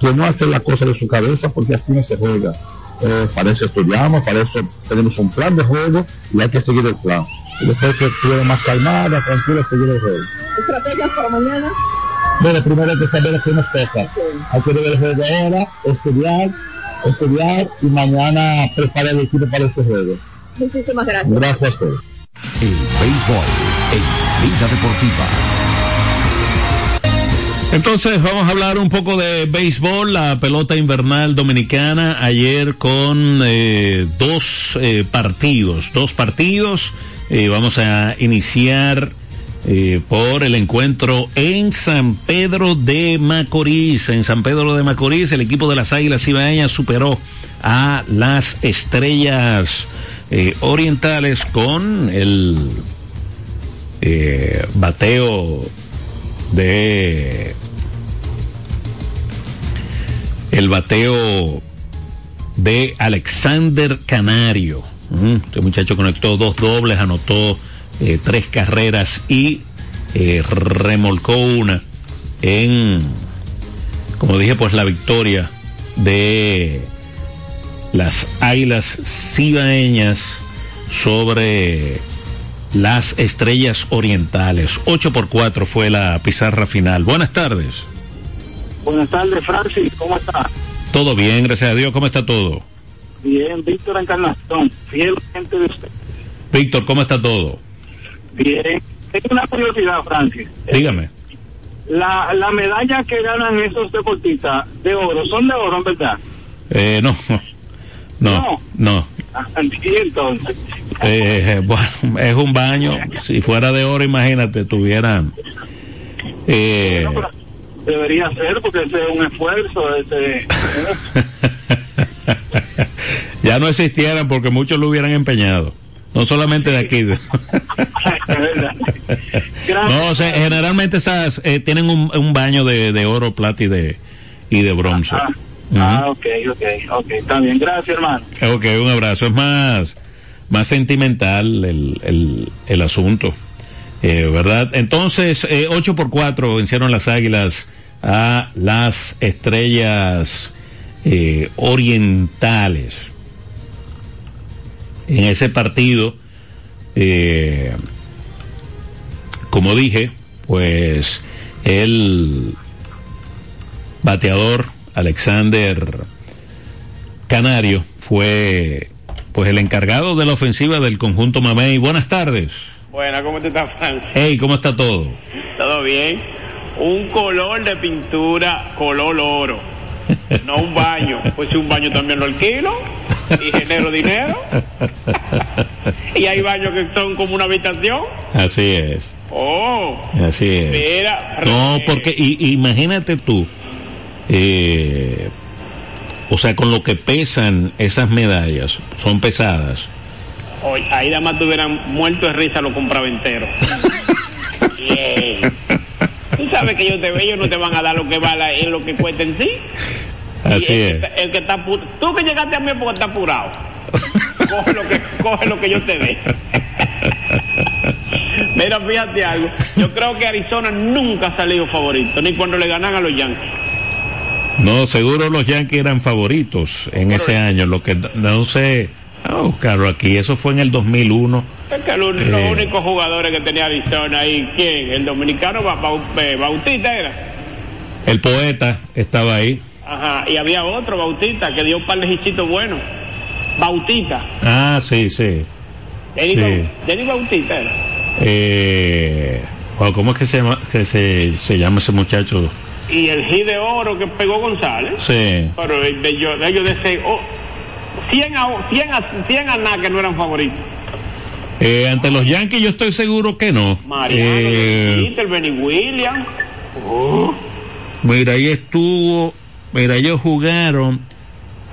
que no hacer la cosa de su cabeza porque así no se juega. Eh, para eso estudiamos, para eso tenemos un plan de juego y hay que seguir el plan. Y después que estuviera más calmada, tranquila, seguir el juego. ¿Estrategias para mañana? Bueno, primero hay que saber que nos toca. Hay que ver el juego ahora, estudiar, estudiar y mañana preparar el equipo para este juego. Muchísimas gracias. Gracias a ustedes. El béisbol en Vida Deportiva. Entonces vamos a hablar un poco de béisbol, la pelota invernal dominicana ayer con eh, dos eh, partidos, dos partidos. Eh, vamos a iniciar eh, por el encuentro en San Pedro de Macorís. En San Pedro de Macorís el equipo de las Águilas Ibaeñas superó a las Estrellas eh, Orientales con el bateo de el bateo de Alexander Canario. Mm, Este muchacho conectó dos dobles, anotó eh, tres carreras y eh, remolcó una en, como dije, pues la victoria de las Águilas Cibaeñas sobre las Estrellas Orientales. 8 por 4 fue la pizarra final. Buenas tardes. Buenas tardes, Francis. ¿Cómo está? Todo bien, gracias a Dios. ¿Cómo está todo? Bien, Víctor Encarnación, fiel gente de usted. Víctor, ¿cómo está todo? Bien. Tengo una curiosidad, Francis. Dígame. La, la medalla que ganan esos deportistas de oro, ¿son de oro, en verdad? Eh, no, (laughs) no, no. Ah, entonces. Eh, bueno, (laughs) es un baño. Si fuera de oro, imagínate, tuvieran. Eh, Debería ser, porque ese es un esfuerzo. Ese, (laughs) ya no existieran porque muchos lo hubieran empeñado. No solamente de aquí. (laughs) no, o sea, generalmente esas eh, tienen un, un baño de, de oro, plata y de, y de bronce. Ah, ok, ok, ok. Está bien. Gracias, hermano. Ok, un abrazo. Es más, más sentimental el, el, el asunto. Eh, ¿Verdad? Entonces, eh, 8 por 4 vencieron las águilas a las estrellas eh, orientales. En ese partido, eh, como dije, pues el bateador Alexander Canario fue pues el encargado de la ofensiva del conjunto Mamey. Buenas tardes. Buena, ¿cómo te estás, Frank? Hey, ¿cómo está todo? ¿Todo bien? Un color de pintura color oro. No un baño. Pues si un baño también lo alquilo y genero dinero. Y hay baños que son como una habitación. Así es. Oh, Así es. mira. No, porque y- imagínate tú, eh, o sea, con lo que pesan esas medallas, son pesadas. Hoy, ahí nada más tuvieran muerto de risa los compraventeros. (laughs) Bien. Tú sabes que ellos te ven, ellos no te van a dar lo que vale en lo que cuesta en sí. Así el, es. que el que está apu- Tú que llegaste a mí porque está apurado. coge lo que, coge lo que yo te dé. (laughs) Mira, fíjate algo. Yo creo que Arizona nunca ha salido favorito, ni cuando le ganan a los Yankees. No, seguro los Yankees eran favoritos en ese año. Lo que no sé, vamos a buscarlo aquí. Eso fue en el 2001. Es que lo- Eh. los únicos jugadores que tenía Arizona ahí, ¿quién? El dominicano eh, Bautista era. El poeta estaba ahí. Ajá, y había otro, Bautista, que dio un par de buenos. Bautista. Ah, sí, sí. Denny, Sí. Bautista era. Eh, ¿Cómo es que se llama, que se, se llama ese muchacho? Y el hit de oro que pegó González. Sí. Pero ellos, de ellos de ese, oh, 100 a, 100 a, 100 a nada que no eran favoritos. Eh, ante los Yankees yo estoy seguro que no. Mariano, Eh, Peter, Benny Williams. Oh, Mira, ahí estuvo, mira, ellos jugaron,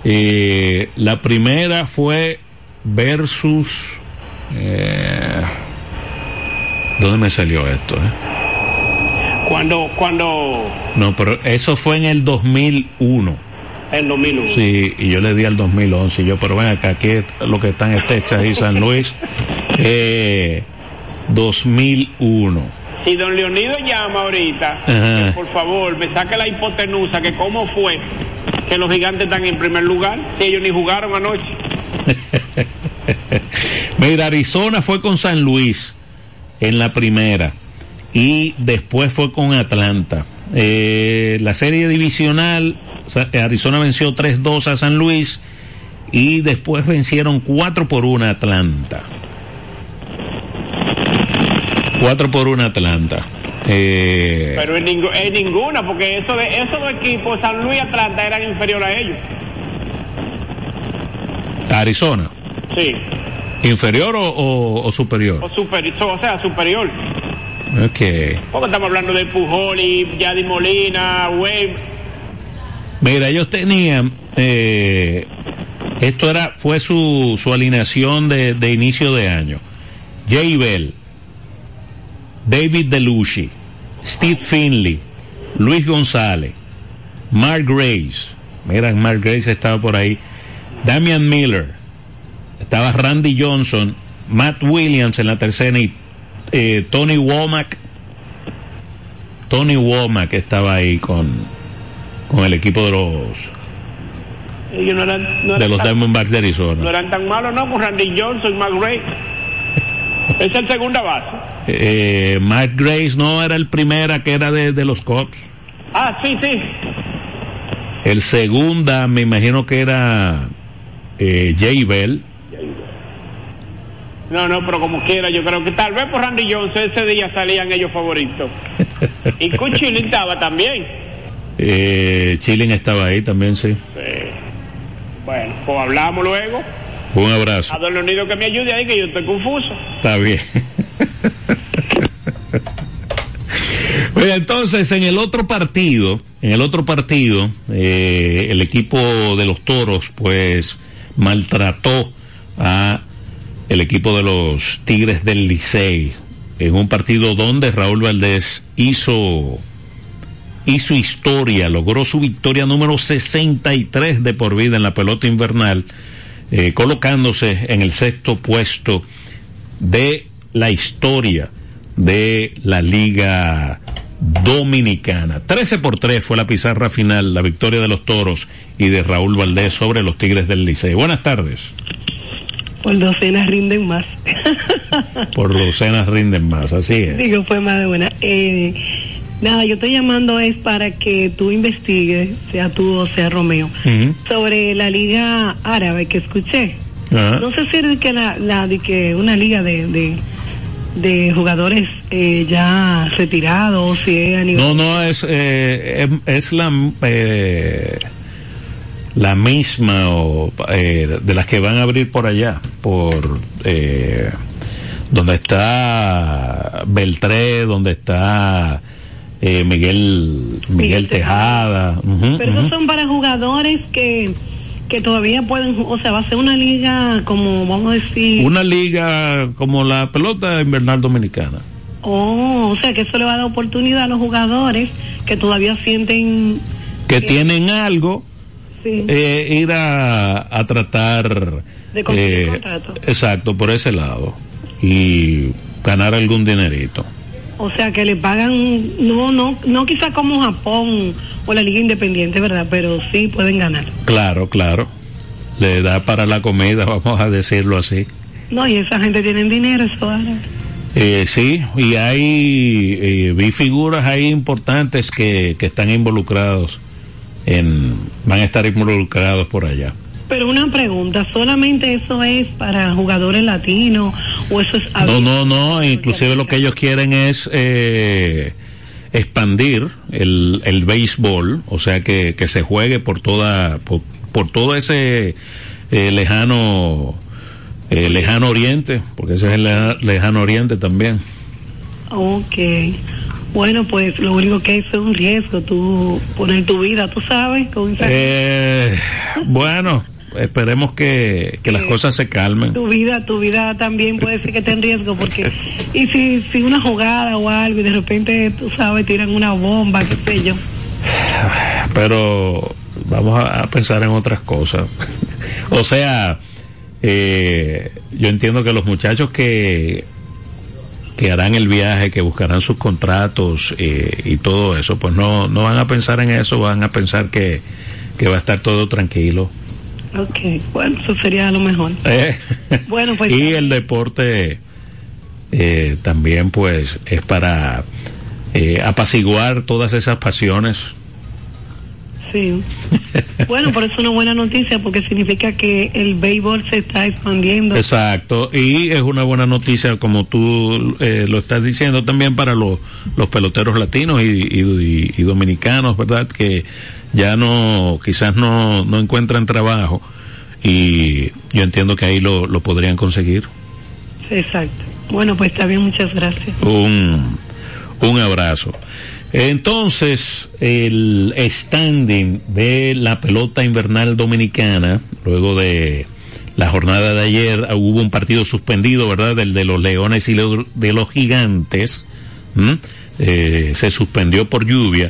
eh, la primera fue versus, eh, ¿dónde me salió esto? cuando, cuando, No, pero eso fue en el 2001. En 2001. Sí, y yo le di al 2011. Y yo, pero ven acá, aquí es lo que están en Texas y San Luis. (laughs) Eh, 2001. Si don Leonido llama ahorita, que por favor me saque la hipotenusa que cómo fue que los gigantes están en primer lugar, si ellos ni jugaron anoche. (laughs) Mira, Arizona fue con San Luis en la primera y después fue con Atlanta. Eh, la serie divisional, o sea, Arizona venció 3-2 a San Luis y después vencieron 4 por 1 a Atlanta. 4 por 1 a Atlanta. Eh, Pero en, ningu- en ninguna, porque eso de esos dos equipos, San Luis y Atlanta, eran inferiores a ellos. Arizona, Sí, ¿inferior o, o- o superior? o, superi- o sea, superior. Ok. Porque estamos hablando de Pujol y Yadi Molina, Wave. Mira, ellos tenían, eh, esto era, fue su, su alineación de, de inicio de año. Jay Bell, David Delucci, Steve Finley, Luis González, Mark Grace, mira, Mark Grace estaba por ahí, Damian Miller, estaba Randy Johnson, Matt Williams en la tercera y eh, Tony Womack, Tony Womack estaba ahí con, con el equipo de los Ellos no eran, no de los tan, Diamondbacks de no Arizona. eran tan malos, no, con Randy Johnson y McRae. (laughs) es el segunda base. Eh, Matt Grace no era el primera que era de, de los Cubs. Ah, sí, sí. El segunda me imagino que era eh, Jay Bell. No, no, pero como quiera, yo creo que tal vez por Randy Johnson ese día salían ellos favoritos. (laughs) Y Cuchilli estaba también. Eh, estaba ahí también, sí. Sí. Bueno, pues hablamos luego. Un abrazo. A don Leonido que me ayude ahí, que yo estoy confuso. Está bien. Oye, entonces, en el otro partido, en el otro partido, eh, el equipo de los toros, pues, maltrató a el equipo de los Tigres del Licey en un partido donde Raúl Valdés hizo hizo historia, logró su victoria número 63 de por vida en la pelota invernal eh, colocándose en el sexto puesto de la historia de la Liga Dominicana. 13 por 3 fue la pizarra final, la victoria de los Toros y de Raúl Valdés sobre los Tigres del Liceo. Buenas tardes. Por docenas rinden más. Por docenas rinden más, así es. Digo, fue más de buena. Eh, nada, yo estoy llamando es para que tú investigues, sea tú o sea Romeo, sobre la liga árabe que escuché. No sé si es que la, la de que una liga de, de, de jugadores eh, ya retirados, o si es a nivel No, no, es, eh, es, es la, eh, la misma o, eh, de las que van a abrir por allá, por eh, donde está Beltré, donde está eh, Miguel, Miguel Tejada. Pero esos son para jugadores que, que todavía pueden, o sea, va a ser una liga como, vamos a decir, Una liga como la pelota invernal dominicana. oh, o sea, que eso le va a dar oportunidad a los jugadores que todavía sienten, Que tienen algo, sí, eh, ir a, a tratar. de eh, contrato. Exacto, por ese lado. Y ganar algún dinerito. O sea, que le pagan, no, no, no quizá como Japón o la liga independiente, ¿verdad? Pero sí pueden ganar. Claro, claro. Le da para la comida, (laughs) vamos a decirlo así. No, y esa gente tiene dinero, eso ahora. Eh, sí, y hay, eh, vi figuras ahí importantes que, que están involucrados en, van a estar involucrados por allá. Pero una pregunta, ¿solamente eso es para jugadores latinos o eso es No, no, no, inclusive lo que ellos quieren es eh, expandir el, el béisbol, o sea que, que se juegue por toda, por, por todo ese eh, lejano, eh, lejano oriente, porque ese es el leja- lejano oriente también. Ok. Bueno, pues lo único que es es un riesgo, tú poner tu vida, tú sabes, con esa- Eh, bueno, esperemos que, que las cosas se calmen. tu vida, tu vida también puede ser que esté en riesgo porque y si si una jugada o algo y de repente tú sabes tiran una bomba, qué sé yo. pero vamos a, a pensar en otras cosas. o sea, eh, yo entiendo que los muchachos que que harán el viaje, que buscarán sus contratos eh, y todo eso, pues no, no van a pensar en eso, van a pensar que, que va a estar todo tranquilo. Ok, bueno, eso sería lo mejor. (laughs) Eh, Bueno, pues y el deporte eh, también pues es para eh, apaciguar todas esas pasiones. sí. (laughs) Bueno, por eso es una buena noticia porque significa que el béisbol se está expandiendo. Exacto, y es una buena noticia, como tú eh, lo estás diciendo, también para los, los peloteros latinos y, y- y dominicanos, ¿verdad? Que ya no, quizás no, no encuentran trabajo y yo entiendo que ahí lo, lo podrían conseguir. Exacto. Bueno, pues está bien, muchas gracias. Un, un abrazo. Entonces, el standing de la pelota invernal dominicana, luego de la jornada de ayer, hubo un partido suspendido, ¿verdad? El de los Leones y de los Gigantes. Eh, se suspendió por lluvia.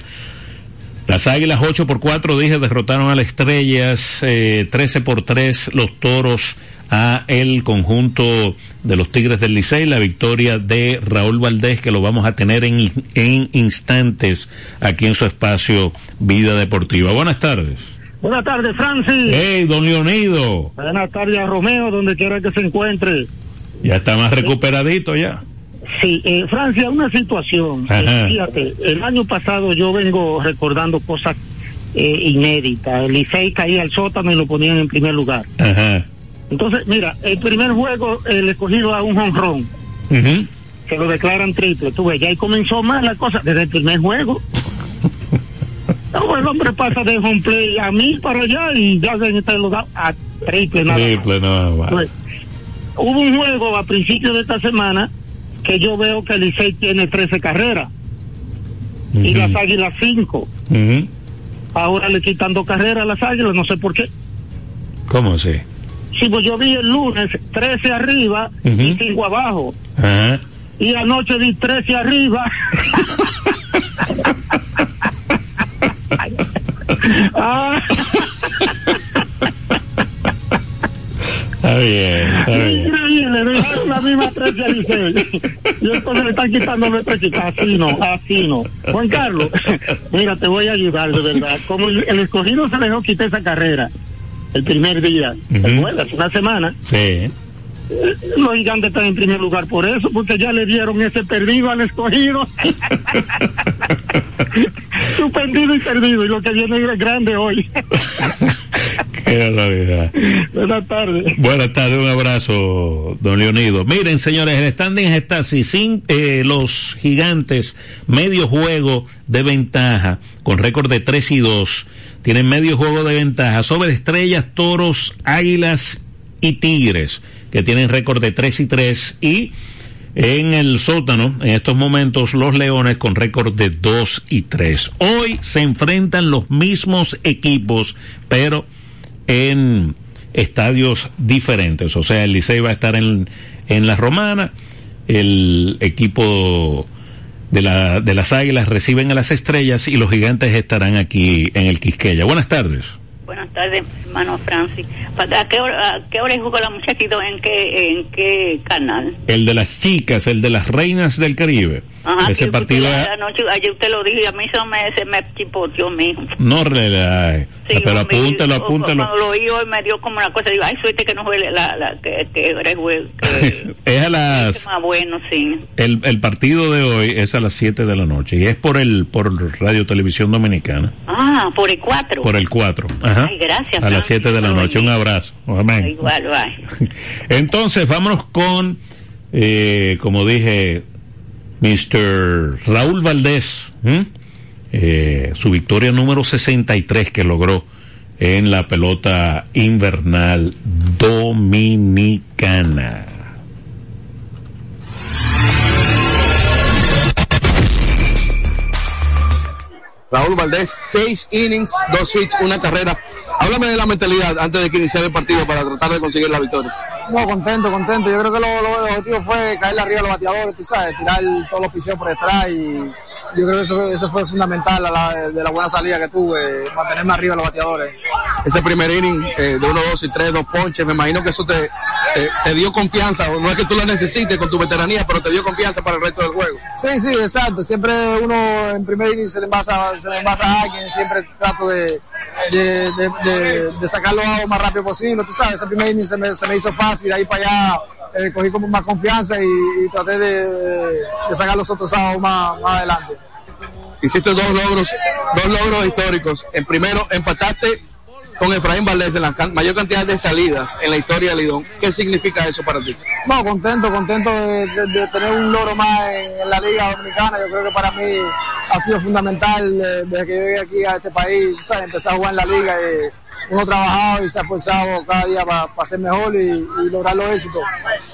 Las Águilas 8 por 4, dije, derrotaron a las Estrellas, eh, 13 por 3, los Toros a el conjunto de los Tigres del Licey, la victoria de Raúl Valdés, que lo vamos a tener en, en instantes aquí en su espacio Vida Deportiva. Buenas tardes. Buenas tardes, Francis. Hey, don Leonido, Buenas tardes a Romeo, donde quiera que se encuentre. ya está más recuperadito ya. Sí, eh, Francia, una situación. Eh, fíjate, el año pasado yo vengo recordando cosas eh, inéditas. El Licey caía al sótano y lo ponían en primer lugar. Ajá. Entonces, mira, el primer juego le escogido a un honrón. Ujú. Se lo declaran triple. Tú ves, ya ahí comenzó mal la cosa desde el primer juego. (laughs) No, el hombre pasa de home play a mil para allá y ya se está lo da a triple nada más. No, hubo un juego a principios de esta semana que yo veo que el Licey tiene 13 carreras y las águilas 5. Ujú. Ahora le quitan dos carreras a las águilas, no sé por qué. ¿Cómo así? Sí, pues yo vi el lunes 13 arriba Ujú. y 5 abajo. Y anoche vi 13 arriba. (laughs) (laughs) Ah. Está bien, está bien. Increíble, dejaron la misma 13 al. Y entonces le están quitando nuestra. Así no, así no. Juan Carlos, mira, te voy a ayudar de verdad. Como el escogido se dejó quitar esa carrera el primer día, ¿te acuerdas? Una semana. Sí. Los gigantes están en primer lugar por eso, porque ya le dieron ese perdido al escogido. (laughs) (laughs) Suspendido y perdido, y lo que viene es grande hoy. (laughs) Qué barbaridad. Buenas tardes. Buenas tardes, un abrazo, don Leonido. Miren, señores, el standing está así, sin eh, los gigantes, medio juego de ventaja, con récord de 3 y 2. Tienen medio juego de ventaja sobre estrellas, toros, águilas y tigres, que tienen récord de 3 y 3. Y en el sótano, en estos momentos, los leones con récord de 2 y 3. Hoy se enfrentan los mismos equipos, pero en estadios diferentes. O sea, el Licey va a estar en, en la Romana, el equipo de, la, de las Águilas reciben a las Estrellas y los Gigantes estarán aquí en el Quisqueya. Buenas tardes. Buenas tardes, hermano Francis. ¿A qué hora, jugó la muchachita? ¿En qué, ¿En qué canal? El de las chicas, el de las reinas del Caribe. Ajá, Ese partido usted es- anoche, ayer usted lo dijo y a mí se me, se me chipoteó, mijo. no relaje. Sí, pero apúntalo, apúntalo. Cuando lo oí hoy me dio como una cosa, digo, ay, suerte que no juegue la, la que, que que (laughs) Es a las más bueno, sí. el, el partido de hoy es a las 7 de la noche y es por el por Radio Televisión Dominicana, Ah, por el 4. por el 4. Ajá. Ay, gracias, A las Francis, 7 de la noche. Un abrazo. Amén. Igual, bye. (laughs) Entonces, vámonos con, eh, como dije, Mr. Raúl Valdés. Eh, su victoria número 63 que logró en la pelota invernal dominicana. Raúl Valdés, seis innings, dos hits, una carrera. Háblame de la mentalidad antes de que iniciara el partido para tratar de conseguir la victoria. No, contento, contento. Yo creo que lo, lo- el objetivo fue caerle arriba a los bateadores, tú sabes, tirar todos los picheos por detrás y yo creo que eso, eso fue fundamental la- de la buena salida que tuve, mantenerme arriba a los bateadores. Ese primer inning eh, de uno, dos y tres, dos ponches, me imagino que eso te, te, te dio confianza. No es que tú la necesites con tu veteranía, pero te dio confianza para el resto del juego. Sí, sí, exacto. Siempre uno en primer inning se le envasa, se le envasa a alguien, siempre trato de, de, de, de- de sacarlo lo más rápido posible. Tú sabes, ese primer inning se me, se me hizo fácil, ahí para allá eh, cogí como más confianza y, y traté de, de sacar los otros sábados más, más adelante. Hiciste dos logros, dos logros históricos. En primero, empataste con Efraín Valdés en la mayor cantidad de salidas en la historia de Lidón. ¿Qué significa eso para ti? No, contento, contento de, de- de tener un logro más en, en la Liga Dominicana. Yo creo que para mí ha sido fundamental eh, desde que llegué aquí a este país. ¿sabes? Empecé a jugar en la Liga y uno ha trabajado y se ha esforzado cada día para ser mejor y, y lograr los éxitos.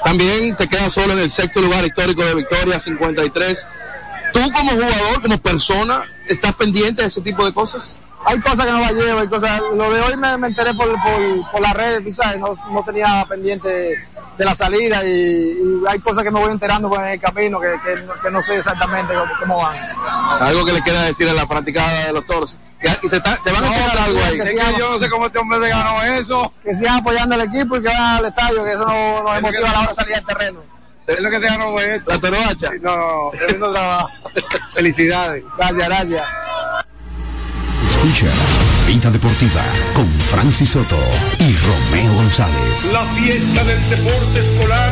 También te quedas solo en el sexto lugar histórico de Victoria, 53. Tú como jugador, como persona, ¿estás pendiente de ese tipo de cosas? Hay cosas que no las llevo, hay cosas. Lo de hoy me, me enteré por, por, por las redes, tú sabes, no, no tenía pendiente de la salida y, y hay cosas que me voy enterando pues, en el camino que, que, no- que no sé exactamente cómo, cómo van. Algo que le queda decir a la fanaticada de los toros. Y te, van a No, algo ahí. que yo no sé cómo este hombre se ganó eso. Que sigan apoyando al equipo y que vayan al estadio, que eso nos, nos motiva a la hora de salir al terreno. Es lo que te ganó esto. La toroacha. No, tremendo trabajo. Felicidades. Gracias, gracias. Escucha Vida Deportiva con Francis Soto y Romeo González. La fiesta del deporte escolar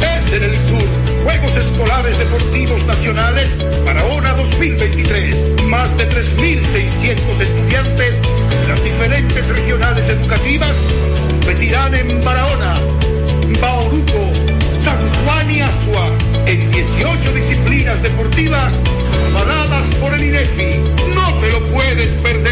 es en el sur. Juegos Escolares Deportivos Nacionales Barahona 2023. Más de 3.600 estudiantes de las diferentes regionales educativas competirán en Barahona, Bauruco, En 18 disciplinas deportivas avaladas por el INEFI. No te lo puedes perder.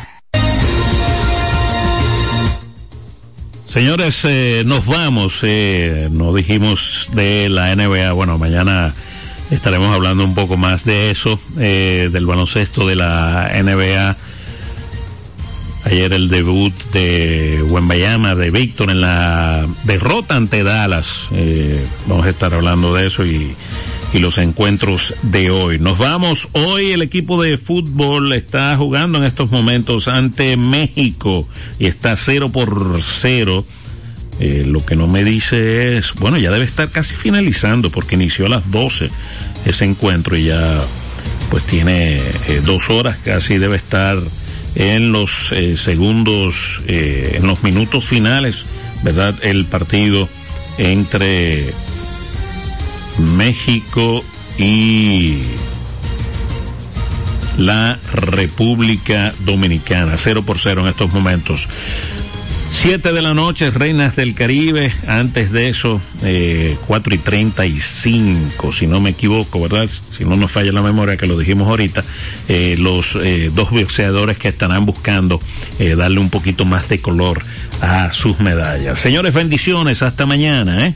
Señores, eh, nos vamos. Eh, no dijimos de la NBA. Bueno, mañana estaremos hablando un poco más de eso, eh, del baloncesto de la NBA. Ayer el debut de Wembayama, de Víctor en la derrota ante Dallas. Eh, vamos a estar hablando de eso y, y los encuentros de hoy. Nos vamos. Hoy el equipo de fútbol está jugando en estos momentos ante México y está cero por cero. Eh, lo que no me dice es, bueno, ya debe estar casi finalizando porque inició a las 12 ese encuentro y ya pues tiene eh, dos horas casi debe estar en los eh, segundos, eh, en los minutos finales, ¿verdad? El partido entre México y la República Dominicana, cero por cero en estos momentos. Siete de la noche, Reinas del Caribe. Antes de eso, eh, cuatro y treinta y cinco, si no me equivoco, ¿verdad? Si no nos falla la memoria, que lo dijimos ahorita, eh, los eh, dos boxeadores que estarán buscando eh, darle un poquito más de color a sus medallas. Señores, bendiciones. Hasta mañana, ¿eh?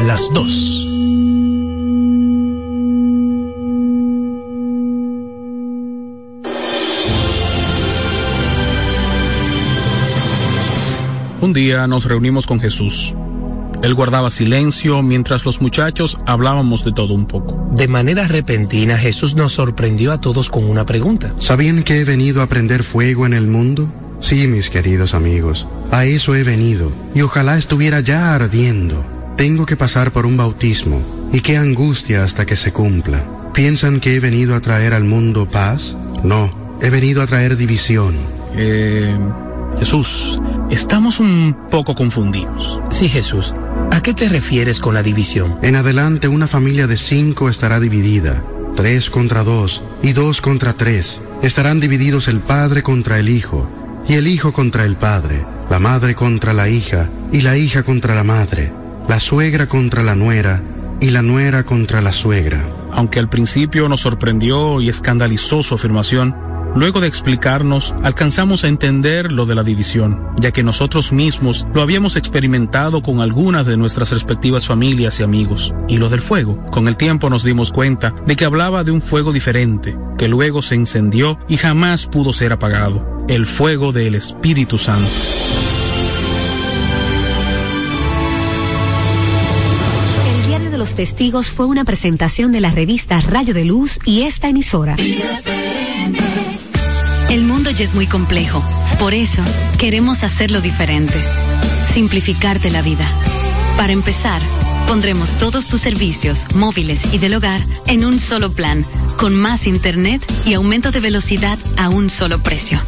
las dos. Un día nos reunimos con Jesús. Él guardaba silencio mientras los muchachos hablábamos de todo un poco. De manera repentina Jesús nos sorprendió a todos con una pregunta. ¿Sabían que he venido a prender fuego en el mundo? Sí, mis queridos amigos, a eso he venido, y ojalá estuviera ya ardiendo. Tengo que pasar por un bautismo, y qué angustia hasta que se cumpla. ¿Piensan que he venido a traer al mundo paz? No, he venido a traer división. Eh, Jesús, estamos un poco confundidos. Sí, Jesús. ¿A qué te refieres con la división? En adelante una familia de cinco estará dividida, tres contra dos y dos contra tres. Estarán divididos el padre contra el hijo, y el hijo contra el padre, la madre contra la hija, y la hija contra la madre, la suegra contra la nuera, y la nuera contra la suegra. Aunque al principio nos sorprendió y escandalizó su afirmación, luego de explicarnos, alcanzamos a entender lo de la división, ya que nosotros mismos lo habíamos experimentado con algunas de nuestras respectivas familias y amigos. Y lo del fuego, con el tiempo nos dimos cuenta de que hablaba de un fuego diferente, que luego se encendió y jamás pudo ser apagado, el fuego del Espíritu Santo. Testigos fue una presentación de la revista Rayo de Luz y esta emisora. El mundo ya es muy complejo. Por eso, queremos hacerlo diferente. Simplificarte la vida. Para empezar, pondremos todos tus servicios, móviles y del hogar, en un solo plan, con más internet y aumento de velocidad a un solo precio.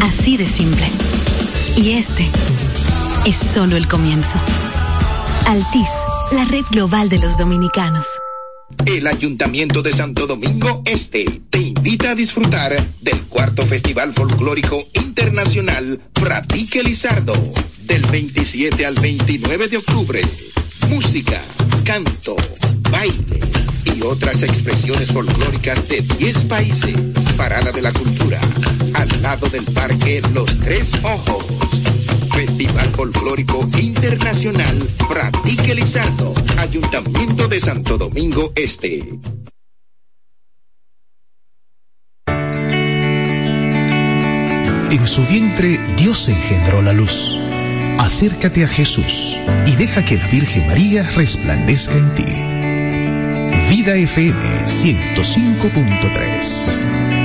Así de simple. Y este es solo el comienzo. Altis, la red global de los dominicanos. El Ayuntamiento de Santo Domingo Este te invita a disfrutar del cuarto Festival Folclórico Internacional Pratique Lizardo. Del 27 al 29 de octubre. Música, canto, baile y otras expresiones folclóricas de 10 países. Parada de la Cultura. Al lado del Parque Los Tres Ojos. Festival Folclórico Internacional Pratique Lizardo. Ayuntamiento de Santo Domingo Este. En su vientre Dios engendró la luz. Acércate a Jesús y deja que la Virgen María resplandezca en ti. Vida FM 105.3